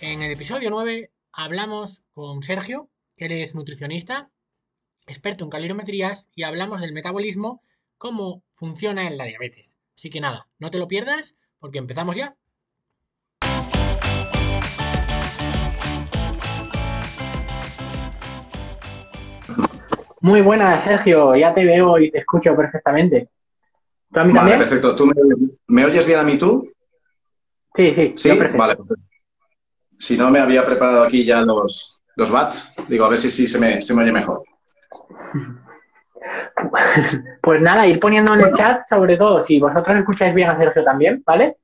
En el episodio 9 hablamos con Sergio, que es nutricionista, experto en calorímetrías, y hablamos del metabolismo, cómo funciona en la diabetes. Así que nada, no te lo pierdas porque empezamos ya. Muy buena, Sergio. Ya te veo y te escucho perfectamente. ¿Tú a mí vale, perfecto. ¿Tú me, oyes bien a mí tú? Sí, sí. Sí, vale. Si no, me había preparado aquí ya los, los bats. Digo, a ver si, se, me, se me oye mejor. Pues nada, ir poniendo en el chat, sobre todo, si vosotros escucháis bien a Sergio también, ¿vale?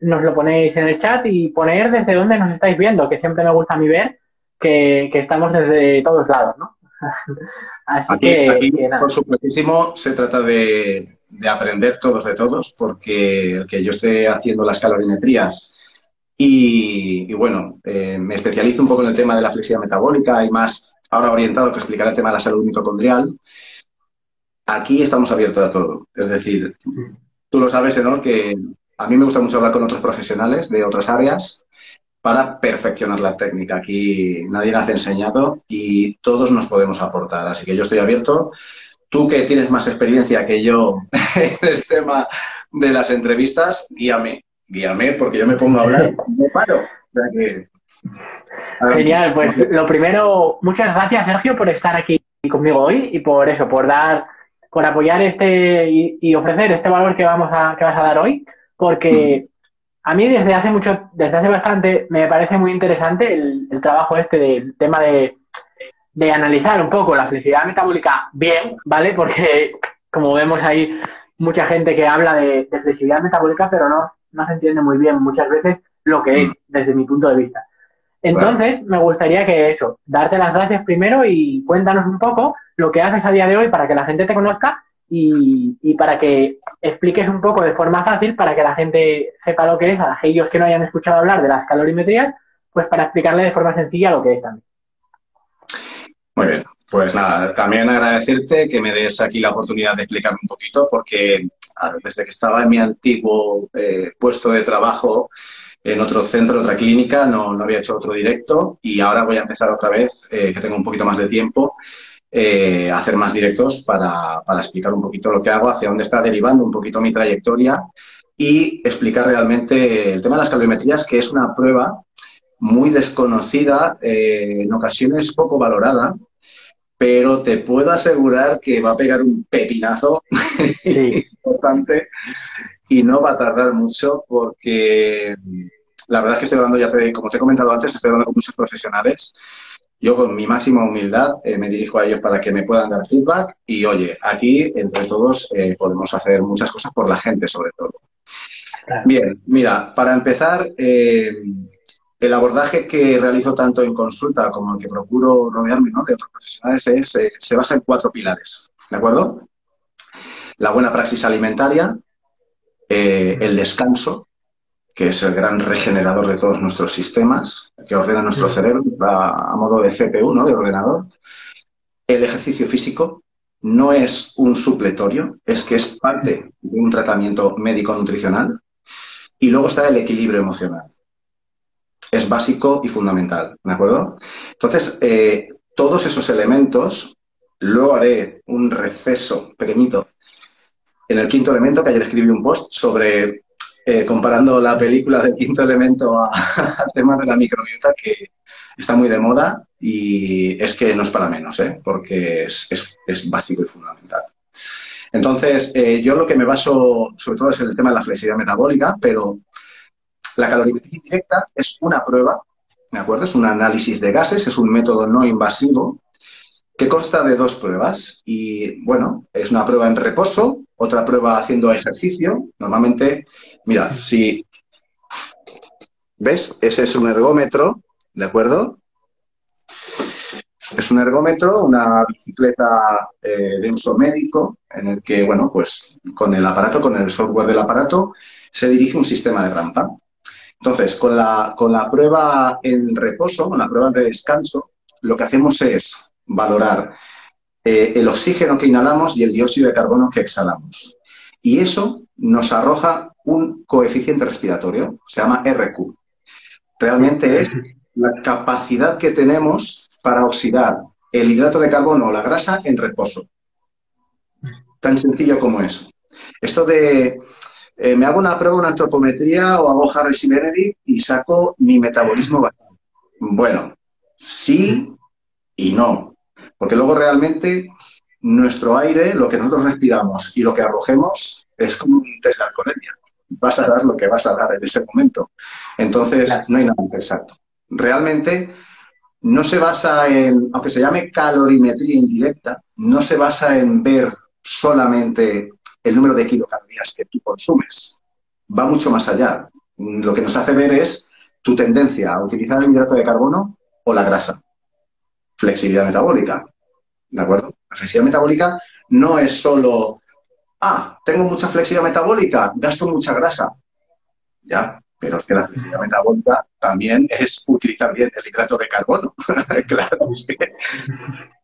Nos lo ponéis en el chat y poner desde dónde nos estáis viendo, que siempre me gusta a mí ver que, que estamos desde todos lados, ¿no? Así que, por supuestísimo, se trata de, aprender todos de todos, porque el que yo esté haciendo las calorimetrías y, bueno, eh, me especializo un poco en el tema de la flexibilidad metabólica y más ahora orientado a explicar el tema de la salud mitocondrial. Aquí estamos abiertos a todo. Es decir, tú lo sabes, Enor, que a mí me gusta mucho hablar con otros profesionales de otras áreas para perfeccionar la técnica. Aquí nadie ha enseñado y todos nos podemos aportar. Así que yo estoy abierto. Tú que tienes más experiencia que yo en el tema de las entrevistas, guíame, guíame, porque yo me pongo a hablar me paro. Genial, pues lo primero, muchas gracias Sergio por estar aquí conmigo hoy y por eso, por dar, por apoyar este y, ofrecer este valor que vamos a, que vas a dar hoy, porque a mí desde hace mucho, desde hace bastante, me parece muy interesante el, trabajo este del tema de, analizar un poco la flexibilidad metabólica bien, ¿vale? Porque como vemos hay mucha gente que habla de, flexibilidad metabólica, pero no, no se entiende muy bien muchas veces lo que es, desde mi punto de vista. Entonces, me gustaría que eso, darte las gracias primero y cuéntanos un poco lo que haces a día de hoy para que la gente te conozca y, para que expliques un poco de forma fácil para que la gente sepa lo que es, a aquellos que no hayan escuchado hablar de las calorimetrías, pues para explicarle de forma sencilla lo que es también. Muy bien, pues nada, también agradecerte que me des aquí la oportunidad de explicarme un poquito, porque desde que estaba en mi antiguo eh, puesto de trabajo en otro centro, otra clínica, no, no, había hecho otro directo y ahora voy a empezar otra vez, eh, que tengo un poquito más de tiempo, eh, hacer más directos para, explicar un poquito lo que hago, hacia dónde está derivando un poquito mi trayectoria y explicar realmente el tema de las calorimetrías, que es una prueba muy desconocida, eh, en ocasiones poco valorada, pero te puedo asegurar que va a pegar un pepinazo importante y no va a tardar mucho porque la verdad es que estoy hablando, ya como te he comentado antes, estoy hablando con muchos profesionales. Yo con mi máxima humildad eh, me dirijo a ellos para que me puedan dar feedback y oye, aquí entre todos eh, podemos hacer muchas cosas por la gente sobre todo. Bien, mira, para empezar, eh, el abordaje que realizo tanto en consulta como el que procuro rodearme de otros profesionales es, se basa en cuatro pilares, ¿de acuerdo? La buena praxis alimentaria, el descanso, que es el gran regenerador de todos nuestros sistemas, que ordena nuestro cerebro a, modo de CPU, ¿no? de ordenador. El ejercicio físico no es un supletorio, es que es parte de un tratamiento médico-nutricional. Y luego está el equilibrio emocional. Es básico y fundamental, ¿de acuerdo? Entonces, eh, todos esos elementos, luego haré un receso pequeñito en el quinto elemento, que ayer escribí un post sobre eh, comparando la película del quinto elemento al tema de la microbiota, que está muy de moda y es que no es para menos, ¿eh? porque es, básico y fundamental. Entonces, eh, yo lo que me baso sobre todo es el tema de la flexibilidad metabólica, pero la calorimetría indirecta es una prueba, ¿de acuerdo? Es un análisis de gases, es un método no invasivo que consta de dos pruebas. Y bueno, es una prueba en reposo, otra prueba haciendo ejercicio. Normalmente, mira, si ves, ese es un ergómetro, ¿de acuerdo? Es un ergómetro, una bicicleta eh, de uso médico, en el que, bueno, pues con el aparato, con el software del aparato, se dirige un sistema de rampa. Entonces, con la, con la prueba en reposo, con la prueba de descanso, lo que hacemos es valorar eh, el oxígeno que inhalamos y el dióxido de carbono que exhalamos. Y eso nos arroja un coeficiente respiratorio, se llama RQ. Realmente es la capacidad que tenemos para oxidar el hidrato de carbono o la grasa en reposo. Tan sencillo como eso. Esto de eh, me hago una prueba, una antropometría o hago Harris y Benedict y saco mi metabolismo basal. Bueno, sí y no. Porque luego realmente nuestro aire, lo que nosotros respiramos y lo que arrojemos es como un test de alcoholemia. Vas a dar lo que vas a dar en ese momento. Entonces, no hay nada exacto. Realmente no se basa en, aunque se llame calorimetría indirecta, no se basa en ver solamente el número de kilocalorías que tú consumes. Va mucho más allá. Lo que nos hace ver es tu tendencia a utilizar el hidrato de carbono o la grasa. Flexibilidad metabólica. ¿De acuerdo? La flexibilidad metabólica no es solo, ah, tengo mucha flexibilidad metabólica, gasto mucha grasa. Ya, pero es que la flexibilidad metabólica también es utilizar bien el hidrato de carbono. claro, es que...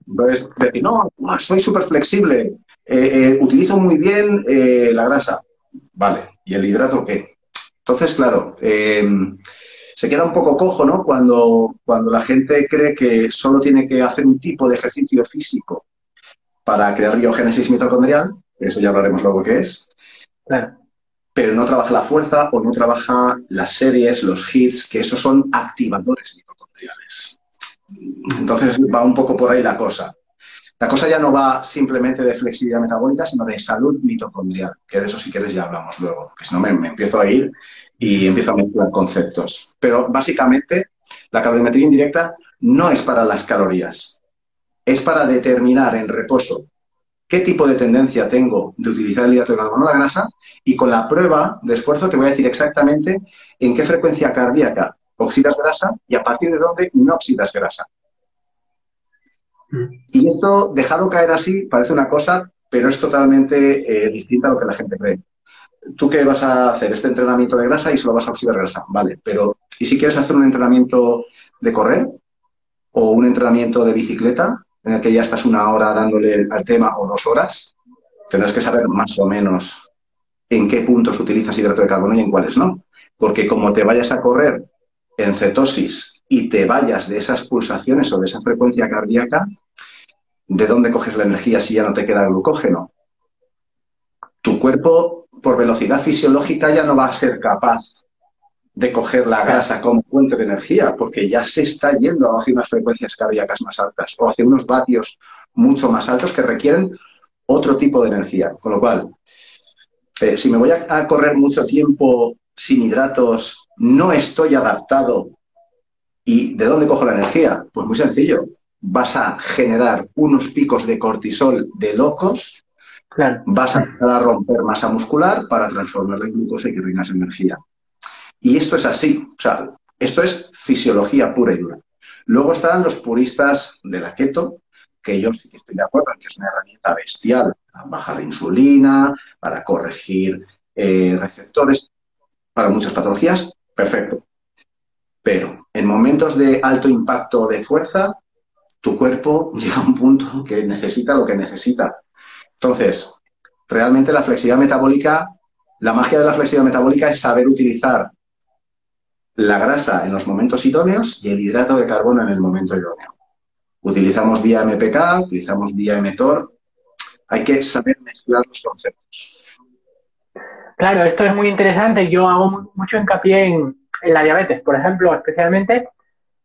Entonces, decir, no, soy súper flexible, eh, eh, utilizo muy bien eh, la grasa. Vale, ¿y el hidrato qué? Entonces, claro, se queda un poco cojo, ¿no? Cuando, cuando la gente cree que solo tiene que hacer un tipo de ejercicio físico para crear biogénesis mitocondrial, eso ya hablaremos luego qué es, pero no trabaja la fuerza o no trabaja las series, los hits, que esos son activadores mitocondriales. Entonces va un poco por ahí la cosa. La cosa ya no va simplemente de flexibilidad metabólica, sino de salud mitocondrial, que de eso si quieres ya hablamos luego, que si no me, empiezo a ir y empiezo a mezclar conceptos. Pero básicamente la calorimetría indirecta no es para las calorías, es para determinar en reposo qué tipo de tendencia tengo de utilizar el hidrato de la grasa y con la prueba de esfuerzo te voy a decir exactamente en qué frecuencia cardíaca oxidas grasa y a partir de dónde no oxidas grasa. Y esto, dejado caer así, parece una cosa, pero es totalmente eh, distinta a lo que la gente cree. ¿Tú qué vas a hacer? Este entrenamiento de grasa y solo vas a oxidar grasa. Vale, pero ¿y si quieres hacer un entrenamiento de correr o un entrenamiento de bicicleta en el que ya estás una hora dándole al tema o dos horas? Tendrás que saber más o menos en qué puntos utilizas hidrato de carbono y en cuáles no. Porque como te vayas a correr en cetosis y te vayas de esas pulsaciones o de esa frecuencia cardíaca, ¿de dónde coges la energía si ya no te queda glucógeno? Tu cuerpo, por velocidad fisiológica, ya no va a ser capaz de coger la grasa como fuente de energía, porque ya se está yendo hacia unas frecuencias cardíacas más altas o hacia unos vatios mucho más altos que requieren otro tipo de energía. Con lo cual, eh, si me voy a correr mucho tiempo sin hidratos, no estoy adaptado ¿Y de dónde cojo la energía? Pues muy sencillo. Vas a generar unos picos de cortisol de locos, vas a a romper masa muscular para transformarla en glucosa y que reinas energía. Y esto es así. O sea, esto es fisiología pura y dura. Luego están los puristas de la keto, que yo sí que estoy de acuerdo en que es una herramienta bestial para bajar la insulina, para corregir eh, receptores, para muchas patologías, perfecto. Pero en momentos de alto impacto de fuerza, tu cuerpo llega a un punto que necesita lo que necesita. Entonces, realmente la flexibilidad metabólica, la magia de la flexibilidad metabólica es saber utilizar la grasa en los momentos idóneos y el hidrato de carbono en el momento idóneo. Utilizamos vía MPK, utilizamos vía mTOR. Hay que saber mezclar los conceptos. Claro, esto es muy interesante. Yo hago mucho hincapié en, en la diabetes, por ejemplo, especialmente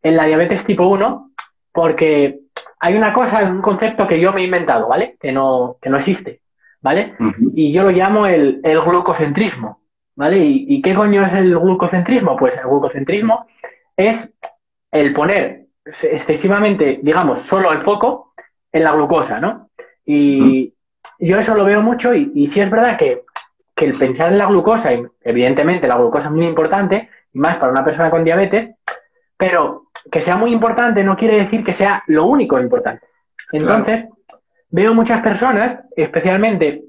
en la diabetes tipo 1, porque hay una cosa, un concepto que yo me he inventado, ¿vale? Que no, que no existe, ¿vale? Y yo lo llamo el, glucocentrismo, ¿vale? ¿Y, qué coño es el glucocentrismo? Pues el glucocentrismo es el poner excesivamente, digamos, solo el foco en la glucosa, ¿no? Y yo eso lo veo mucho y, y sí es verdad que, que el pensar en la glucosa, y evidentemente la glucosa es muy importante, más para una persona con diabetes, pero que sea muy importante no quiere decir que sea lo único importante. Entonces, veo muchas personas, especialmente,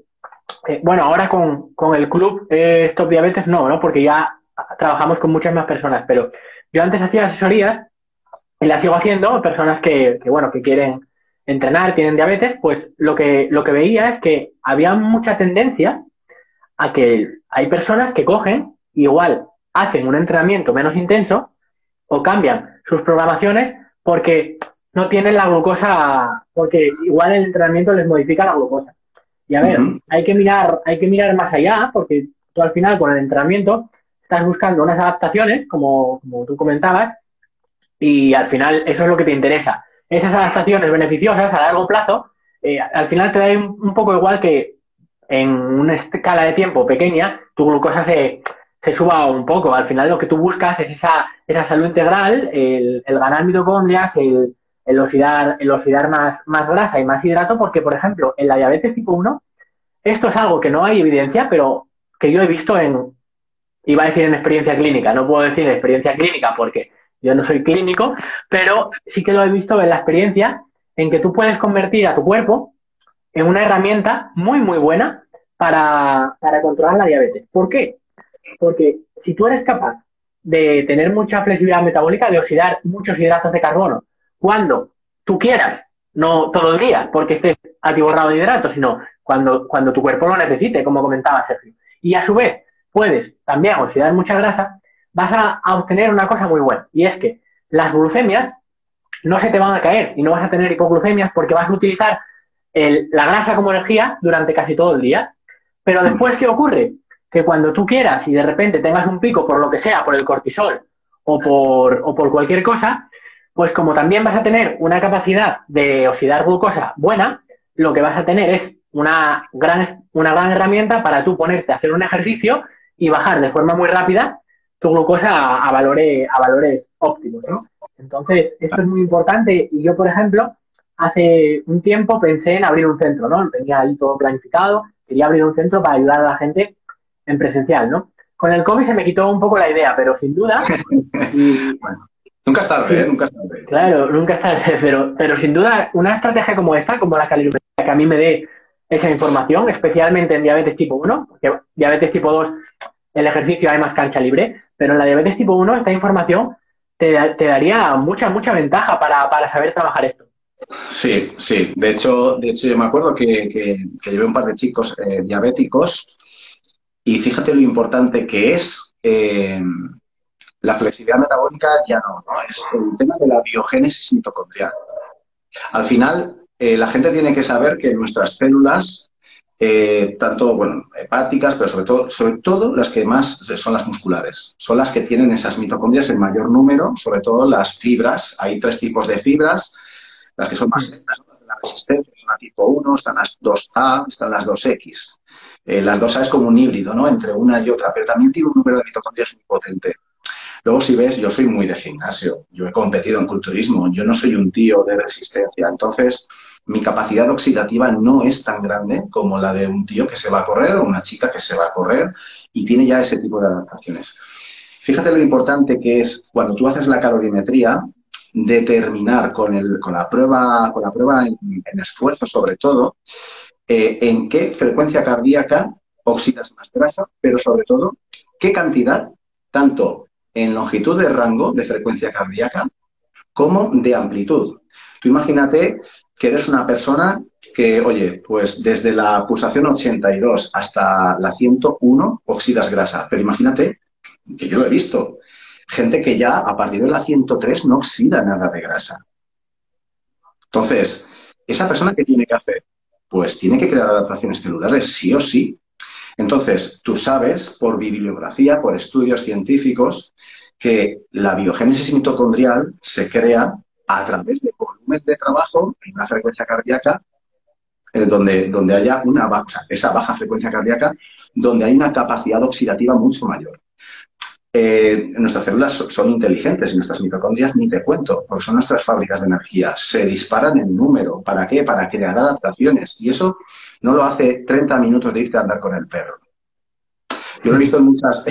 eh, bueno, ahora con, el club eh, Stop Diabetes no, ¿no? Porque ya trabajamos con muchas más personas, pero yo antes hacía asesorías y las sigo haciendo, personas que, que, bueno, que quieren entrenar, tienen diabetes, pues lo que, lo que veía es que había mucha tendencia a que hay personas que cogen, igual hacen un entrenamiento menos intenso o cambian sus programaciones porque no tienen la glucosa, porque igual el entrenamiento les modifica la glucosa. Y a ver, hay que mirar, hay que mirar más allá, porque tú al final con el entrenamiento estás buscando unas adaptaciones, como, como tú comentabas, y al final eso es lo que te interesa. Esas adaptaciones beneficiosas a largo plazo, eh, al final te da un, poco igual que en una escala de tiempo pequeña, tu glucosa se, suba un poco. Al final lo que tú buscas es esa, esa salud integral, el, el ganar mitocondrias, el, el oxidar, el oxidar más, más grasa y más hidrato, porque, por ejemplo, en la diabetes tipo 1, esto es algo que no hay evidencia, pero que yo he visto en, iba a decir en experiencia clínica, no puedo decir en experiencia clínica porque yo no soy clínico, pero sí que lo he visto en la experiencia en que tú puedes convertir a tu cuerpo en una herramienta muy, muy buena para, para controlar la diabetes. ¿Por qué? Porque si tú eres capaz de tener mucha flexibilidad metabólica, de oxidar muchos hidratos de carbono, cuando tú quieras, no todo el día, porque estés atiborrado de hidratos, sino cuando, cuando tu cuerpo lo necesite, como comentaba Sergio. Y a su vez, puedes también oxidar mucha grasa, vas a, obtener una cosa muy buena, y es que las glucemias no se te van a caer y no vas a tener hipoglucemias porque vas a utilizar la grasa como energía durante casi todo el día. Pero después, ¿qué ocurre? Que cuando tú quieras y de repente tengas un pico por lo que sea, por el cortisol o por, o por cualquier cosa, pues como también vas a tener una capacidad de oxidar glucosa buena, lo que vas a tener es una gran, una gran herramienta para tú ponerte a hacer un ejercicio y bajar de forma muy rápida tu glucosa a, valores, a valores óptimos, ¿no? Entonces, esto es muy importante y yo, por ejemplo, hace un tiempo pensé en abrir un centro, ¿no? Tenía ahí todo planificado, quería abrir un centro para ayudar a la gente en presencial, ¿no? Con el COVID se me quitó un poco la idea, pero sin duda, Nunca es tarde, ¿eh? Nunca es tarde. Claro, nunca es tarde, pero, pero sin duda una estrategia como esta, como la calorimetría, que a mí me dé esa información, especialmente en diabetes tipo 1, porque diabetes tipo 2, el ejercicio hay más cancha libre, pero en la diabetes tipo 1 esta información te, daría mucha, mucha ventaja para, saber trabajar esto. Sí, sí. De hecho, de hecho yo me acuerdo que, que, llevé un par de chicos eh, diabéticos y fíjate lo importante que es eh, la flexibilidad metabólica ya no, ¿no? Es el tema de la biogénesis mitocondrial. Al final, eh, la gente tiene que saber que nuestras células, eh, tanto, bueno, hepáticas, pero sobre todo, sobre todo las que más son las musculares, son las que tienen esas mitocondrias en mayor número, sobre todo las fibras. Hay tres tipos de fibras, las que son más lentas, la resistencia, son la tipo 1, están las 2A, están las 2X. Eh, las 2A es como un híbrido, ¿no? Entre una y otra, pero también tiene un número de mitocondrias muy potente. Luego, si ves, yo soy muy de gimnasio, yo he competido en culturismo, yo no soy un tío de resistencia, entonces mi capacidad oxidativa no es tan grande como la de un tío que se va a correr o una chica que se va a correr y tiene ya ese tipo de adaptaciones. Fíjate lo importante que es cuando tú haces la calorimetría, determinar con, el, con la prueba, con la prueba en, esfuerzo sobre todo, eh, en qué frecuencia cardíaca oxidas más grasa, pero sobre todo qué cantidad, tanto en longitud de rango de frecuencia cardíaca como de amplitud. Tú imagínate que eres una persona que, oye, pues desde la pulsación 82 hasta la 101 oxidas grasa, pero imagínate que yo lo he visto, gente que ya a partir de la 103 no oxida nada de grasa. Entonces, ¿esa persona qué tiene que hacer? Pues tiene que crear adaptaciones celulares, sí o sí. Entonces, tú sabes por bibliografía, por estudios científicos, que la biogénesis mitocondrial se crea a través de volumen de trabajo en una frecuencia cardíaca eh, donde, donde haya una baja, esa baja frecuencia cardíaca, donde hay una capacidad oxidativa mucho mayor. Eh, nuestras células son inteligentes y nuestras mitocondrias ni te cuento, porque son nuestras fábricas de energía. Se disparan en número. ¿Para qué? Para crear adaptaciones. Y eso no lo hace 30 minutos de irte a andar con el perro. Yo lo he visto en muchas,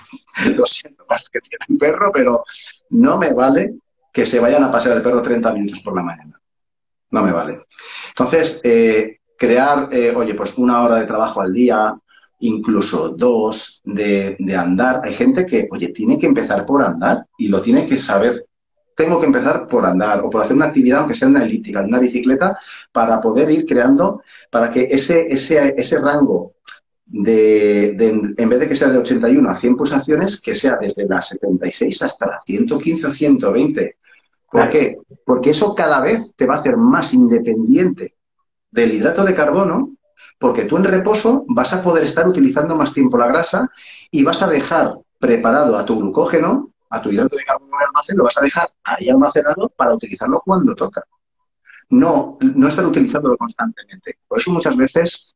lo siento más que tienen perro, pero no me vale que se vayan a pasear el perro 30 minutos por la mañana. No me vale. Entonces, eh, crear, eh, oye, pues una hora de trabajo al día, incluso dos, de, de, andar. Hay gente que, oye, tiene que empezar por andar y lo tiene que saber. Tengo que empezar por andar o por hacer una actividad, aunque sea una elíptica, una bicicleta, para poder ir creando, para que ese, ese, ese rango de, en vez de que sea de 81 a 100 pulsaciones, que sea desde las 76 hasta las 115 o 120. ¿Por qué? Porque eso cada vez te va a hacer más independiente del hidrato de carbono, porque tú en reposo vas a poder estar utilizando más tiempo la grasa y vas a dejar preparado a tu glucógeno, a tu hidrato de carbono en almacén, lo vas a dejar ahí almacenado para utilizarlo cuando toca. No, no estar utilizándolo constantemente. Por eso muchas veces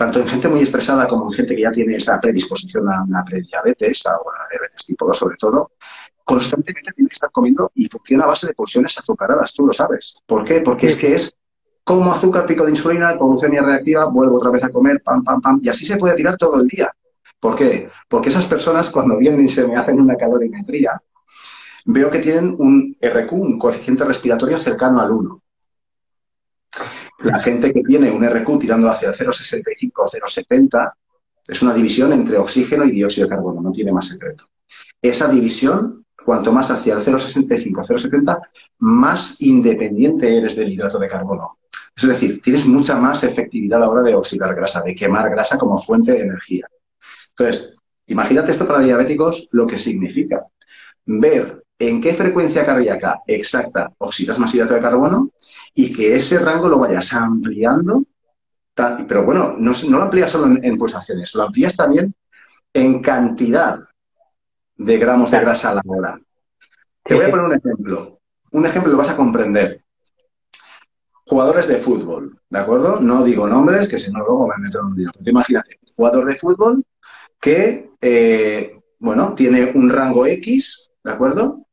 tanto en gente muy estresada como en gente que ya tiene esa predisposición a una prediabetes, a una diabetes tipo 2 sobre todo, constantemente tiene que estar comiendo y funciona a base de pulsiones azucaradas, tú lo sabes. ¿Por qué? Porque es que es como azúcar, pico de insulina, glucemia reactiva, vuelvo otra vez a comer, pam, pam, pam, y así se puede tirar todo el día. ¿Por qué? Porque esas personas cuando vienen y se me hacen una calorimetría, veo que tienen un RQ, un coeficiente respiratorio cercano al 1. La gente que tiene un RQ tirando hacia 0,65 o 0,70 es una división entre oxígeno y dióxido de carbono, no tiene más secreto. Esa división, cuanto más hacia el 0,65 o 0,70, más independiente eres del hidrato de carbono. Es decir, tienes mucha más efectividad a la hora de oxidar grasa, de quemar grasa como fuente de energía. Entonces, imagínate esto para diabéticos lo que significa ver en qué frecuencia cardíaca exacta oxidas más hidrato de carbono y que ese rango lo vayas ampliando. Pero bueno, no, lo amplías solo en, pulsaciones, lo amplías también en cantidad de gramos de grasa a la hora. Te voy a poner un ejemplo. Un ejemplo lo vas a comprender. Jugadores de fútbol, ¿de acuerdo? No digo nombres, que si no luego me meto en un lío. Imagínate, jugador de fútbol que, eh, bueno, tiene un rango X, ¿de acuerdo?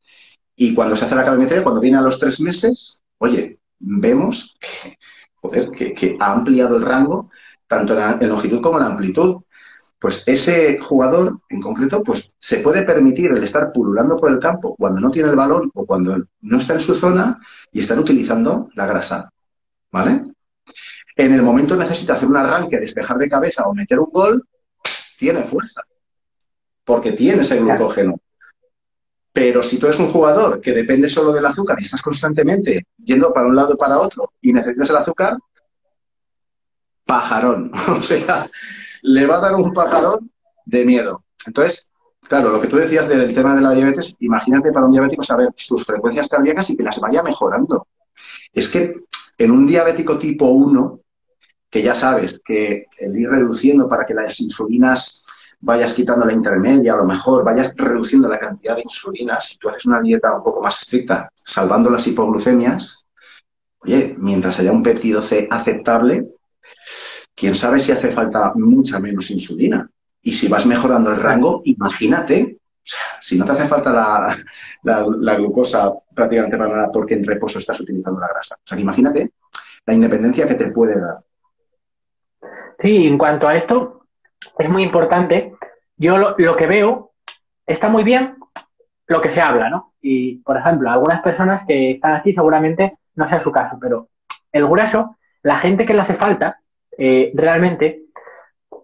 Y cuando se hace la calorimetría, cuando viene a los tres meses, oye, vemos que, joder, que, ha ampliado el rango tanto en, longitud como en amplitud. Pues ese jugador en concreto, pues se puede permitir el estar pululando por el campo cuando no tiene el balón o cuando no está en su zona y estar utilizando la grasa. ¿Vale? En el momento necesita hacer un arranque, despejar de cabeza o meter un gol, tiene fuerza. Porque tiene ese glucógeno. Pero si tú eres un jugador que depende solo del azúcar y estás constantemente yendo para un lado y para otro y necesitas el azúcar, pajarón. o sea, le va a dar un pajarón de miedo. Entonces, claro, lo que tú decías del tema de la diabetes, imagínate para un diabético saber sus frecuencias cardíacas y que las vaya mejorando. Es que en un diabético tipo 1, que ya sabes que el ir reduciendo para que las insulinas vayas quitando la intermedia, a lo mejor vayas reduciendo la cantidad de insulina, si tú haces una dieta un poco más estricta, salvando las hipoglucemias, oye, mientras haya un péptido C aceptable, quién sabe si hace falta mucha menos insulina. Y si vas mejorando el rango, imagínate, si no te hace falta la, glucosa prácticamente para nada porque en reposo estás utilizando la grasa. O sea, imagínate la independencia que te puede dar. Sí, en cuanto a esto, es muy importante. Yo lo, que veo está muy bien lo que se habla, ¿no? Y, por ejemplo, algunas personas que están aquí seguramente no sea su caso, pero el grueso, la gente que le hace falta, eh, realmente,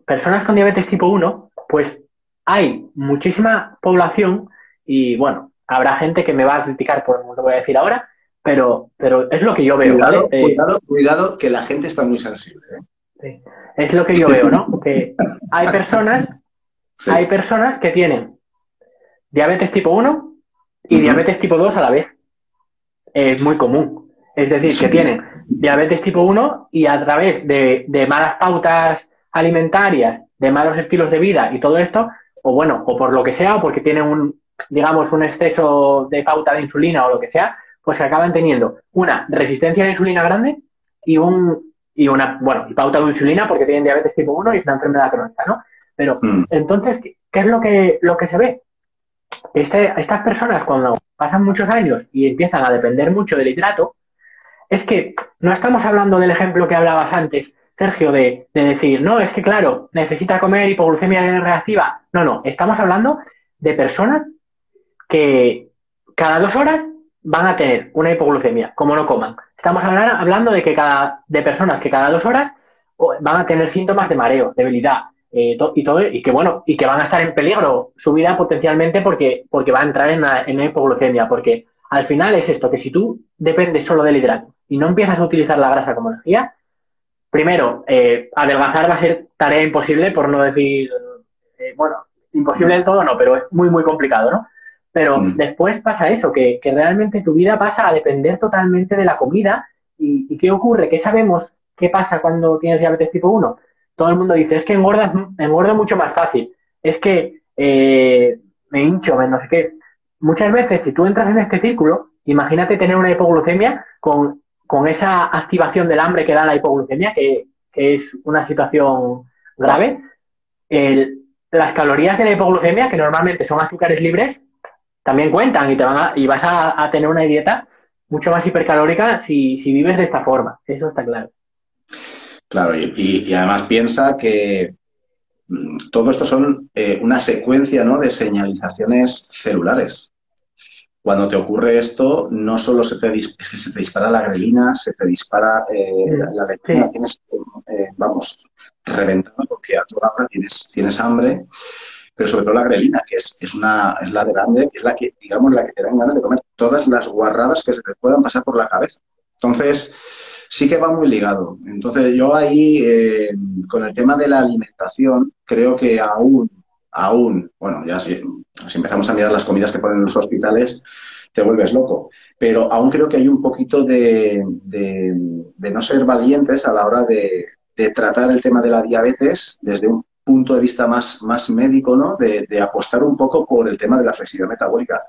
personas con diabetes tipo 1, pues hay muchísima población y, bueno, habrá gente que me va a criticar por lo que voy a decir ahora, pero, pero es lo que yo veo. Cuidado, eh, cuidado, cuidado, que la gente está muy sensible. ¿eh? Sí. Es lo que yo veo, ¿no? Que hay personas, hay personas que tienen diabetes tipo 1 y diabetes tipo 2 a la vez. Es muy común. Es decir, que tienen diabetes tipo 1 y a través de, de malas pautas alimentarias, de malos estilos de vida y todo esto, o bueno, o por lo que sea, o porque tienen un, digamos, un exceso de pauta de insulina o lo que sea, pues que acaban teniendo una resistencia a la insulina grande y un, y una, bueno, y pauta de insulina porque tienen diabetes tipo 1 y es una enfermedad crónica, ¿no? Pero mm. entonces, ¿qué es lo que, lo que se ve? Este, estas personas cuando pasan muchos años y empiezan a depender mucho del hidrato, es que no estamos hablando del ejemplo que hablabas antes, Sergio, de, de decir, no, es que claro, necesita comer hipoglucemia reactiva. No, no, estamos hablando de personas que cada dos horas van a tener una hipoglucemia, como no coman. Estamos hablando de que cada, de personas que cada dos horas van a tener síntomas de mareo, debilidad, eh, y todo, y que bueno, y que van a estar en peligro su vida potencialmente porque, porque va a entrar en en hipoglucemia, porque al final es esto, que si tú dependes solo del hidrato y no empiezas a utilizar la grasa como energía, primero, eh, adelgazar va a ser tarea imposible, por no decir, eh, bueno, imposible del todo no, pero es muy, muy complicado, ¿no? Pero mm. después pasa eso, que, realmente tu vida pasa a depender totalmente de la comida. ¿Y, qué ocurre? ¿Qué sabemos qué pasa cuando tienes diabetes tipo 1? Todo el mundo dice, es que engorda, engorda mucho más fácil. Es que eh, me hincho, me no sé qué. Muchas veces, si tú entras en este círculo, imagínate tener una hipoglucemia con, esa activación del hambre que da la hipoglucemia, que, es una situación grave. las calorías de la hipoglucemia, que normalmente son azúcares libres, también cuentan y te van y vas a, tener una dieta mucho más hipercalórica si, vives de esta forma. Eso está claro. Claro, y, además piensa que mm, todo esto son eh, una secuencia ¿no? de señalizaciones celulares. Cuando te ocurre esto, no solo se te, es que se te dispara la grelina, se te dispara eh, la leptina, tienes, eh, vamos, reventado porque a toda hora tienes, tienes hambre pero sobre todo la grelina, que es, es, una, es la grande, que es la que, digamos, la que te dan ganas de comer todas las guarradas que se te puedan pasar por la cabeza. Entonces, sí que va muy ligado. Entonces, yo ahí, eh, con el tema de la alimentación, creo que aún, aún, bueno, ya si, si empezamos a mirar las comidas que ponen en los hospitales, te vuelves loco. Pero aún creo que hay un poquito de, de, no ser valientes a la hora de, de tratar el tema de la diabetes desde un punto de vista más, más médico, ¿no? De, apostar un poco por el tema de la flexibilidad metabólica.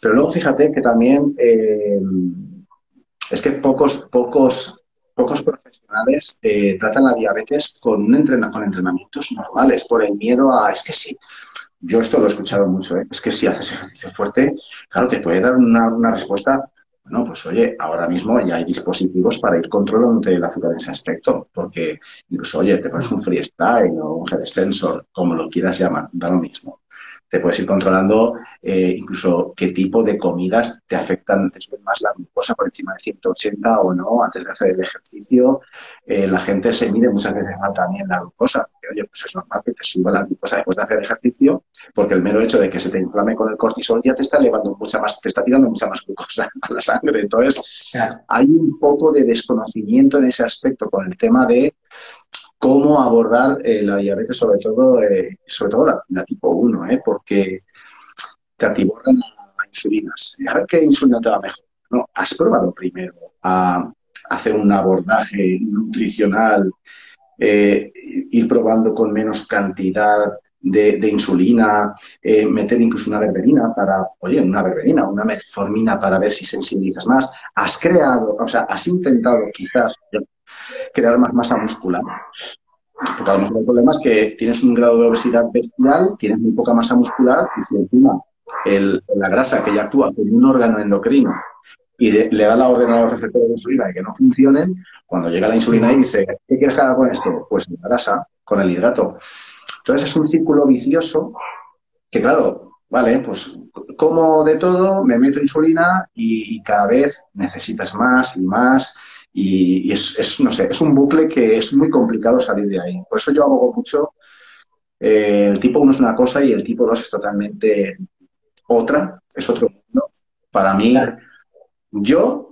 Pero luego fíjate que también eh, es que pocos, pocos, pocos profesionales eh, tratan la diabetes con, un con entrenamientos normales, por el miedo a, es que sí, yo esto lo he escuchado mucho, ¿eh? es que si haces ejercicio fuerte, claro, te puede dar una, una respuesta bueno, pues oye, ahora mismo ya hay dispositivos para ir controlando el azúcar en ese aspecto, porque incluso, oye, te pones un freestyle o un head sensor, como lo quieras llamar, da lo mismo te puedes ir controlando eh, incluso qué tipo de comidas te afectan, te suben más la glucosa por encima de 180 o no antes de hacer el ejercicio. Eh, la gente se mide muchas veces mal también la glucosa. oye, pues es normal que te suba la glucosa después de hacer ejercicio, porque el mero hecho de que se te inflame con el cortisol ya te está elevando mucha más, te está tirando mucha más glucosa a la sangre. Entonces, hay un poco de desconocimiento en ese aspecto con el tema de cómo abordar eh, la diabetes, sobre todo, eh, sobre todo la, tipo 1, ¿eh? porque te atiborran a insulinas. A ver qué insulina te va mejor. No, has probado primero a hacer un abordaje nutricional, ir probando con menos cantidad de, insulina, meter incluso una berberina para, oye, una berberina, una metformina para ver si sensibilizas más. Has creado, o sea, has intentado quizás crear más masa muscular. Porque a lo mejor el problema es que tienes un grado de obesidad bestial, tienes muy poca masa muscular y si encima la grasa que ya actúa como un órgano endocrino y le da la orden a los receptores de insulina de que no funcionen, cuando llega la insulina y dice, ¿qué quieres que haga con esto? Pues la grasa, con el hidrato. Entonces es un círculo vicioso que, claro, vale, pues como de todo, me meto insulina y cada vez necesitas más y más y, es, no sé, es un bucle que es muy complicado salir de ahí. Por eso yo abogo mucho. Eh, el tipo 1 es una cosa y el tipo 2 es totalmente otra, es otro mundo. Para mí, yo,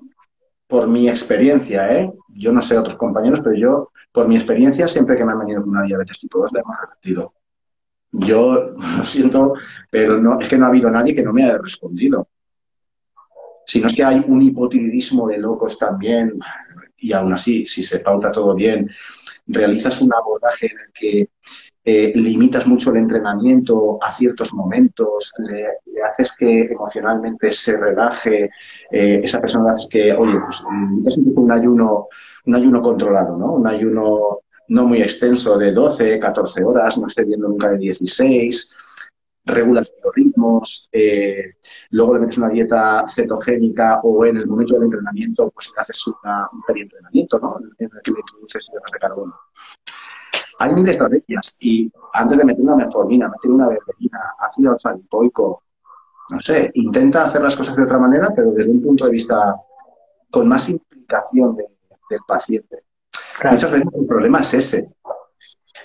por mi experiencia, ¿eh? yo no sé otros compañeros, pero yo, por mi experiencia, siempre que me han venido con una diabetes tipo 2, la hemos repetido. Yo lo siento, pero no, es que no ha habido nadie que no me haya respondido. Si no es que hay un hipotiroidismo de locos también, y aún así, si se pauta todo bien, realizas un abordaje en el que eh, limitas mucho el entrenamiento a ciertos momentos, le, haces que emocionalmente se relaje, eh, esa persona le haces que, oye, pues mm, es un, un ayuno, un ayuno controlado, ¿no? Un ayuno no muy extenso de 12, 14 horas, no excediendo nunca de 16, regulas los ritmos, eh, luego le metes una dieta cetogénica o en el momento del entrenamiento, pues le haces una, un entrenamiento, ¿no? En el que le introduces hidratos de carbono. Hay mil estrategias y antes de meter una metformina, meter una berberina, ácido alfa no sé, intenta hacer las cosas de otra manera, pero desde un punto de vista con más implicación del paciente. Muchas veces el problema es ese.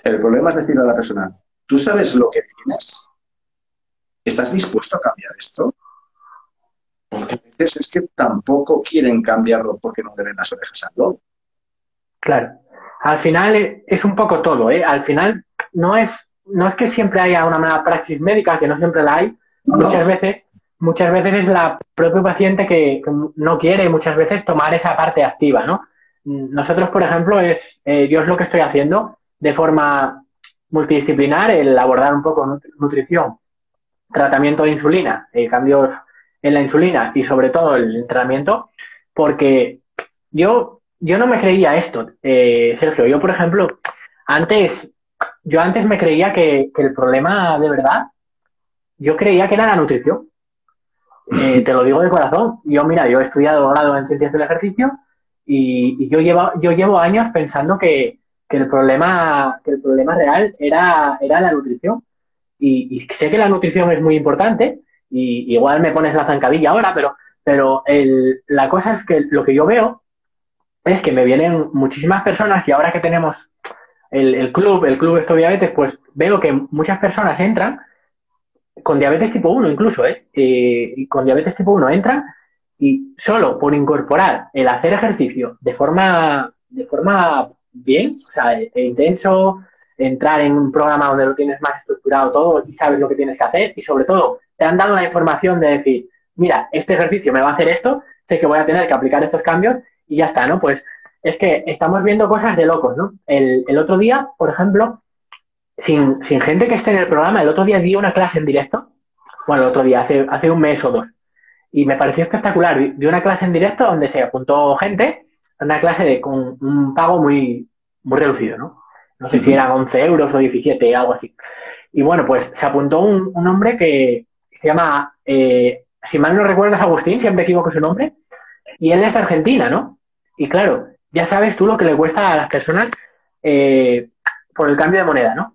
El problema es decirle a la persona, ¿tú sabes lo que tienes? ¿Estás dispuesto a cambiar esto? Porque a veces es que tampoco quieren cambiarlo porque no deben las orejas al lobo. Claro. Al final es un poco todo, ¿eh? Al final no es, no es que siempre haya una mala praxis médica, que no siempre la hay. Muchas veces, muchas veces es la propio paciente que, no quiere muchas veces tomar esa parte activa, ¿no? Nosotros, por ejemplo, es, eh, yo es lo que estoy haciendo de forma multidisciplinar, el abordar un poco nutrición, tratamiento de insulina, eh, cambios en la insulina y sobre todo el entrenamiento, porque yo, yo no me creía esto, eh, Sergio. Yo, por ejemplo, antes, yo antes me creía que, el problema de verdad, yo creía que era la nutrición. Eh, te lo digo de corazón. Yo, mira, yo he estudiado grado en ciencias del ejercicio y, yo, llevo, yo llevo años pensando que, el problema, que el problema real era, era la nutrición. Y, sé que la nutrición es muy importante, y igual me pones la zancadilla ahora, pero, pero el, la cosa es que lo que yo veo es que me vienen muchísimas personas y ahora que tenemos el, club, el club Esto Diabetes, pues veo que muchas personas entran con diabetes tipo 1 incluso, ¿eh? Y con diabetes tipo 1 entran y solo por incorporar el hacer ejercicio de forma, de forma bien, o sea, e, e intenso, entrar en un programa donde lo tienes más estructurado todo y sabes lo que tienes que hacer y sobre todo te han dado la información de decir, mira, este ejercicio me va a hacer esto, sé que voy a tener que aplicar estos cambios y ya está, ¿no? Pues es que estamos viendo cosas de locos, ¿no? El, otro día, por ejemplo, sin, sin, gente que esté en el programa, el otro día di una clase en directo, bueno, el otro día, hace, hace un mes o dos, y me pareció espectacular. Di una clase en directo donde se apuntó gente, una clase de, con un pago muy, muy reducido, ¿no? No sé si eran 11 euros o 17, algo así. Y bueno, pues se apuntó un, un hombre que se llama, eh, si mal no recuerdo, es Agustín, siempre equivoco su nombre, y él es de Argentina, ¿no? Y claro, ya sabes tú lo que le cuesta a las personas eh, por el cambio de moneda, ¿no?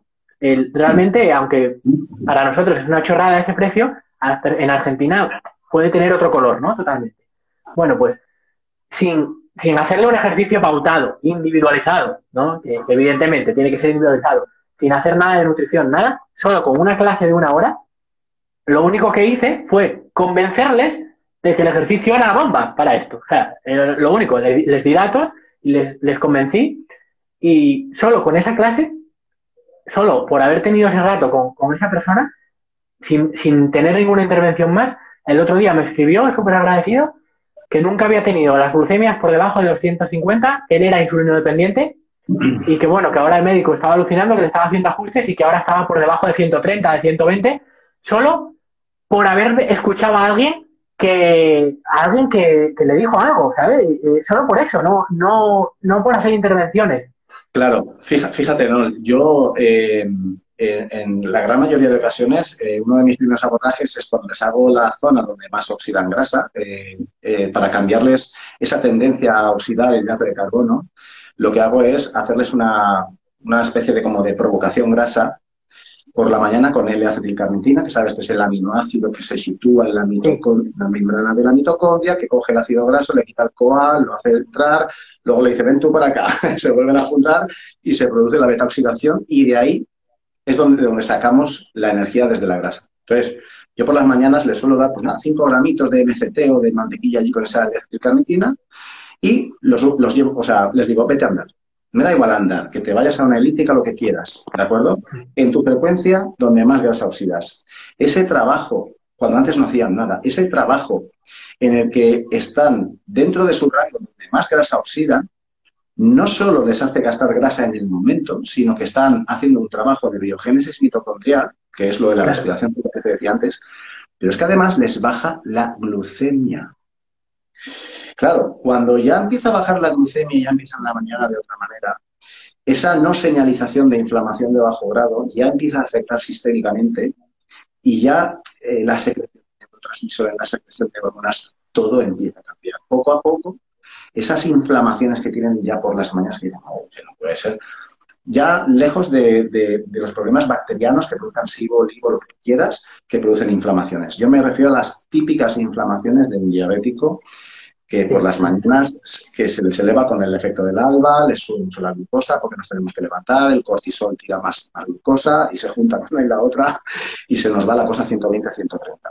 realmente, aunque para nosotros es una chorrada ese precio, en Argentina puede tener otro color, ¿no? Totalmente. Bueno, pues sin, sin hacerle un ejercicio pautado, individualizado, ¿no? Que, evidentemente tiene que ser individualizado, sin hacer nada de nutrición, nada, solo con una clase de una hora, lo único que hice fue convencerles de que el ejercicio era la bomba para esto. O sea, lo único, les, di datos y les, convencí y solo con esa clase, solo por haber tenido ese rato con, esa persona, sin, sin, tener ninguna intervención más, el otro día me escribió, súper agradecido, que nunca había tenido las glucemias por debajo de los 150, él era insulino dependiente y que bueno, que ahora el médico estaba alucinando, que le estaba haciendo ajustes y que ahora estaba por debajo de 130, de 120, solo por haber escuchado a alguien que alguien que, le dijo algo, ¿sabes? solo por eso, no, no, no por hacer intervenciones. Claro, fíjate, ¿no? yo eh, en, la gran mayoría de ocasiones, eh, uno de mis primeros abordajes es cuando les hago la zona donde más oxidan grasa, eh, para cambiarles esa tendencia a oxidar el hidrato de carbono, lo que hago es hacerles una, una especie de como de provocación grasa por la mañana con L-acetilcarnitina, que sabes que es el aminoácido que se sitúa en la, membrana de la mitocondria, que coge el ácido graso, le quita el CoA, lo hace entrar, luego le dice, ven tú para acá, se vuelven a juntar y se produce la beta-oxidación y de ahí es donde, donde sacamos la energía desde la grasa. Entonces, yo por las mañanas les suelo dar, pues nada, 5 gramitos de MCT o de mantequilla allí con esa L-acetilcarnitina y los, los llevo, o sea, les digo, vete a andar me da igual andar, que te vayas a una elíptica, lo que quieras, ¿de acuerdo? En tu frecuencia donde más grasa oxidas. Ese trabajo, cuando antes no hacían nada, ese trabajo en el que están dentro de su rango donde más grasa oxidan, no solo les hace gastar grasa en el momento, sino que están haciendo un trabajo de biogénesis mitocondrial, que es lo de la respiración que te decía antes, pero es que además les baja la glucemia. Claro, cuando ya empieza a bajar la glucemia y ya empieza en la mañana de otra manera, esa no señalización de inflamación de bajo grado ya empieza a afectar sistémicamente y ya eh, la secreción de neurotransmisores, la secreción de hormonas, todo empieza a cambiar. Poco a poco, esas inflamaciones que tienen ya por las mañanas, que dicen, no, que no puede ser, ya lejos de, los problemas bacterianos que produzcan SIBO, olivo, lo que quieras, que producen inflamaciones. Yo me refiero a las típicas inflamaciones de un diabético que por las mañanas que se les eleva con el efecto del alba, les sube mucho la glucosa porque nos tenemos que levantar, el cortisol tira más, glucosa y se junta una y la otra y se nos va la cosa 120-130.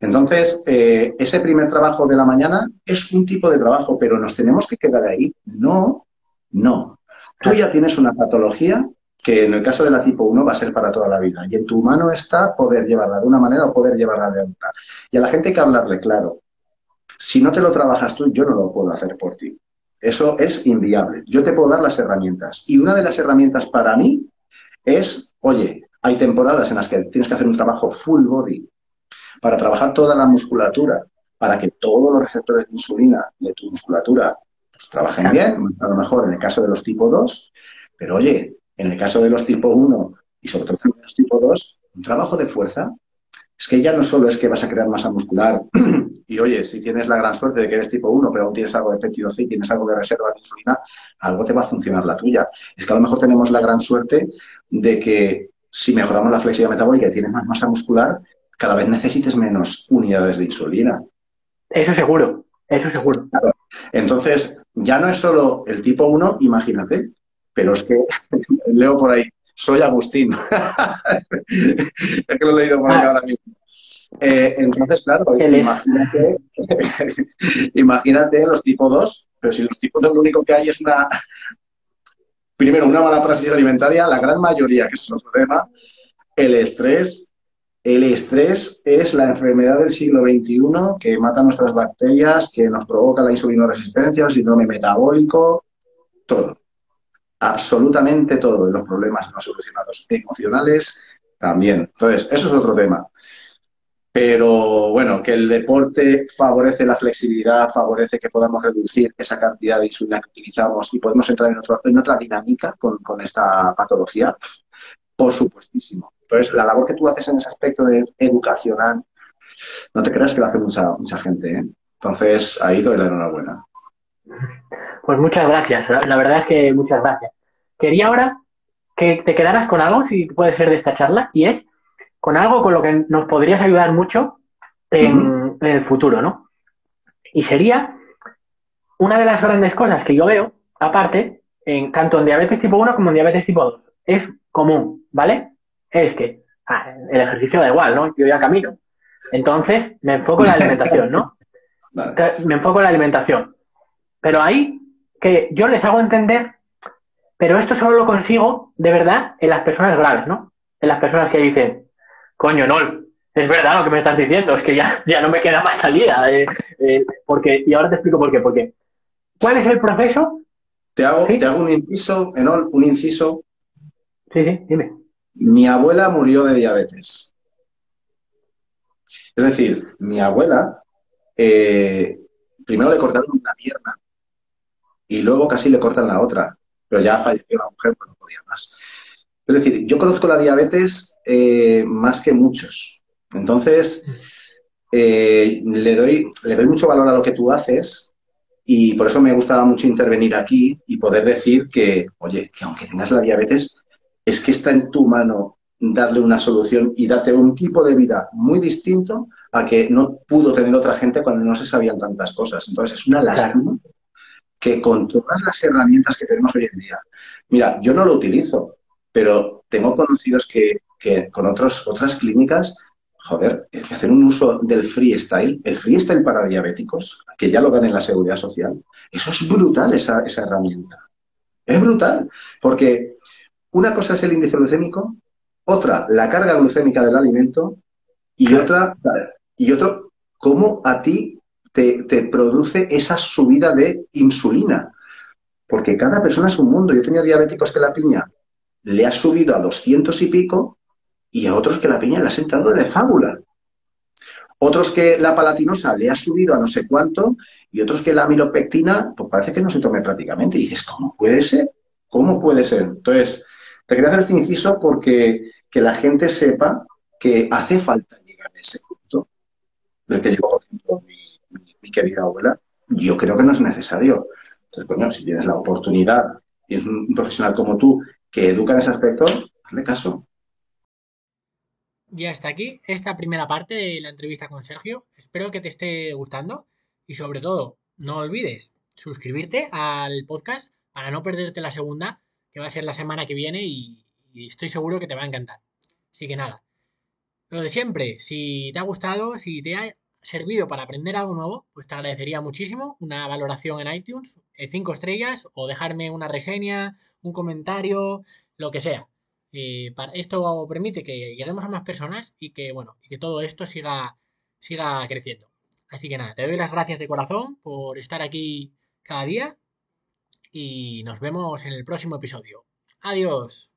Entonces, eh, ese primer trabajo de la mañana es un tipo de trabajo, pero nos tenemos que quedar ahí. No, no. Tú ya tienes una patología que en el caso de la tipo 1 va a ser para toda la vida. Y en tu mano está poder llevarla de una manera o poder llevarla de otra. Y a la gente hay que hablarle claro. Si no te lo trabajas tú, yo no lo puedo hacer por ti. Eso es inviable. Yo te puedo dar las herramientas. Y una de las herramientas para mí es, oye, hay temporadas en las que tienes que hacer un trabajo full body para trabajar toda la musculatura, para que todos los receptores de insulina de tu musculatura pues, trabajen bien, a lo mejor en el caso de los tipo 2, pero oye, en el caso de los tipo 1 y sobre todo en los tipo 2, un trabajo de fuerza es que ya no solo es que vas a crear masa muscular y oye, si tienes la gran suerte de que eres tipo 1, pero aún tienes algo de péptido C y tienes algo de reserva de insulina, algo te va a funcionar la tuya. Es que a lo mejor tenemos la gran suerte de que si mejoramos la flexibilidad metabólica y tienes más masa muscular, cada vez necesites menos unidades de insulina. Eso seguro, eso seguro. Entonces, ya no es solo el tipo 1, imagínate, pero es que leo por ahí, soy Agustín. es que lo he leído por ahí ah. ahora mismo. Eh, entonces, claro, imagínate, imagínate los tipo 2, pero si los tipo 2 lo único que hay es una, primero, una mala praxis alimentaria, la gran mayoría, que es otro tema, el estrés. El estrés es la enfermedad del siglo XXI que mata nuestras bacterias, que nos provoca la insulinoresistencia, el síndrome metabólico, todo absolutamente todo, los problemas no solucionados emocionales también. Entonces, eso es otro tema. Pero bueno, que el deporte favorece la flexibilidad, favorece que podamos reducir esa cantidad de insulina que utilizamos y podemos entrar en, en otra dinámica con, esta patología, por supuestísimo. Entonces, la labor que tú haces en ese aspecto de educacional, no te creas que lo hace mucha, mucha gente. ¿eh? Entonces, ahí doy la enhorabuena. Pues muchas gracias, la verdad es que muchas gracias. Quería ahora que te quedaras con algo, si puede ser de esta charla, y es con algo con lo que nos podrías ayudar mucho en, el futuro, ¿no? Y sería una de las grandes cosas que yo veo, aparte, en, tanto en diabetes tipo 1 como en diabetes tipo 2, es común, ¿vale? Es que ah, el ejercicio da igual, ¿no? Yo ya camino. Entonces, me enfoco en la alimentación, ¿no? Me enfoco en la alimentación. Pero ahí que yo les hago entender, pero esto solo lo consigo de verdad en las personas graves, ¿no? En las personas que dicen, coño, no, es verdad lo que me estás diciendo, es que ya, ya no me queda más salida. Eh, eh, porque, y ahora te explico por qué. Porque, ¿cuál es el proceso? Te hago, te hago un inciso, Enol, un inciso. Sí, sí, dime. Mi abuela murió de diabetes. Es decir, mi abuela, eh, primero le cortaron una pierna y luego casi le cortan la otra, pero ya falleció la mujer, pues no podía más. Es decir, yo conozco la diabetes eh, más que muchos. Entonces, eh, le, doy, le doy mucho valor a lo que tú haces y por eso me gustaba mucho intervenir aquí y poder decir que, oye, que aunque tengas la diabetes, es que está en tu mano darle una solución y darte un tipo de vida muy distinto a que no pudo tener otra gente cuando no se sabían tantas cosas. Entonces, es una lástima que con todas las herramientas que tenemos hoy en día, mira, yo no lo utilizo, pero tengo conocidos que, con otros, otras clínicas, joder, es que hacer un uso del freestyle, el freestyle para diabéticos, que ya lo dan en la seguridad social, eso es brutal, esa, herramienta. Es brutal, porque una cosa es el índice glucémico, otra, la carga glucémica del alimento, y otra, y otro, cómo a ti te, produce esa subida de insulina. Porque cada persona es un mundo. Yo tenido diabéticos que la piña le ha subido a 200 y pico y a otros que la piña le ha sentado de fábula. Otros que la palatinosa le ha subido a no sé cuánto y otros que la amilopectina, pues parece que no se tome prácticamente. Y dices, ¿cómo puede ser? ¿Cómo puede ser? Entonces, te quería hacer este inciso porque que la gente sepa que hace falta llegar a ese punto del que llegó, por ejemplo, mi querida abuela, yo creo que no es necesario. Entonces, coño, si tienes la oportunidad, tienes un profesional como tú que educa en ese aspecto, hazle caso. Ya está aquí esta primera parte de la entrevista con Sergio. Espero que te esté gustando y sobre todo, no olvides suscribirte al podcast para no perderte la segunda, que va a ser la semana que viene y, y estoy seguro que te va a encantar. Así que nada, lo de siempre, si te ha gustado, si te ha servido para aprender algo nuevo, pues te agradecería muchísimo una valoración en iTunes, eh, cinco estrellas, o dejarme una reseña, un comentario, lo que sea. Eh, para, esto permite que lleguemos a más personas y que, bueno, que todo esto siga, siga creciendo. Así que nada, te doy las gracias de corazón por estar aquí cada día y nos vemos en el próximo episodio. Adiós.